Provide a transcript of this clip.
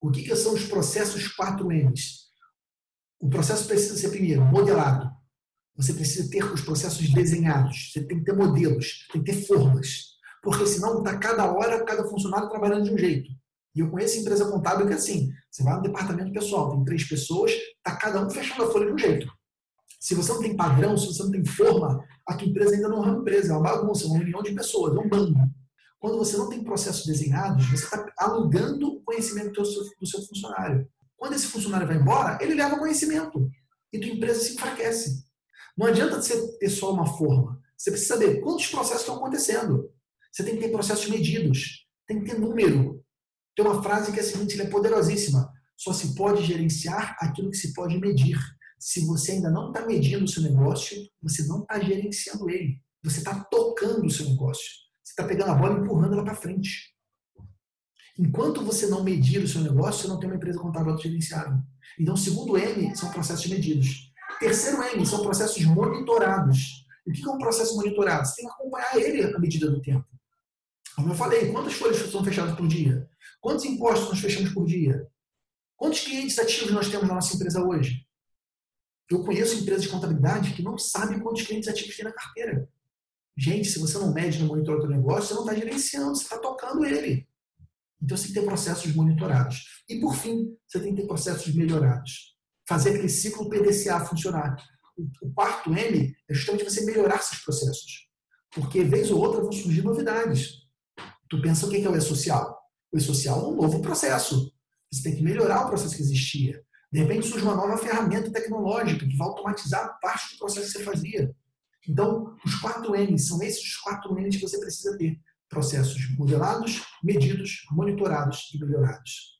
O que, que são os processos 4Ms? O processo precisa ser, primeiro, modelado. Você precisa ter os processos desenhados. Você tem que ter modelos, tem que ter formas. Porque senão está cada hora, cada funcionário trabalhando de um jeito. E eu conheço empresa contábil que é assim, você vai no departamento pessoal, tem três pessoas, está cada um fechando a folha de um jeito. Se você não tem padrão, se você não tem forma, a tua empresa ainda não é uma empresa, é uma bagunça, é uma reunião de pessoas, é um bando. Quando você não tem processos desenhados, você está alugando o conhecimento do seu, do seu funcionário. Quando esse funcionário vai embora, ele leva conhecimento. E tua empresa se enfraquece. Não adianta você ter só uma forma. Você precisa saber quantos processos estão acontecendo. Você tem que ter processos medidos. Tem que ter número. Tem uma frase que é a seguinte, é poderosíssima. Só se pode gerenciar aquilo que se pode medir. Se você ainda não está medindo o seu negócio, você não está gerenciando ele. Você está tocando o seu negócio. Está pegando a bola e empurrando ela para frente. Enquanto você não medir o seu negócio, você não tem uma empresa contábil autogerenciável. Então, segundo M, são processos medidos. Terceiro M, são processos monitorados. O que é um processo monitorado? Você tem que acompanhar ele à medida do tempo. Como eu falei, quantas folhas são fechadas por dia? Quantos impostos nós fechamos por dia? Quantos clientes ativos nós temos na nossa empresa hoje? Eu conheço empresas de contabilidade que não sabem quantos clientes ativos tem na carteira. Gente, se você não mede no monitor do negócio, você não está gerenciando, você está tocando ele. Então você tem que ter processos monitorados. E por fim, você tem que ter processos melhorados. Fazer aquele ciclo PDCA funcionar. O quarto M é justamente você melhorar esses processos. Porque, vez ou outra, vão surgir novidades. Tu pensa o que é o E-Social? O E-Social é um novo processo. Você tem que melhorar o processo que existia. De repente surge uma nova ferramenta tecnológica que vai automatizar parte do processo que você fazia. Então, os quatro M's são esses quatro M's que você precisa ter. Processos modelados, medidos, monitorados e melhorados.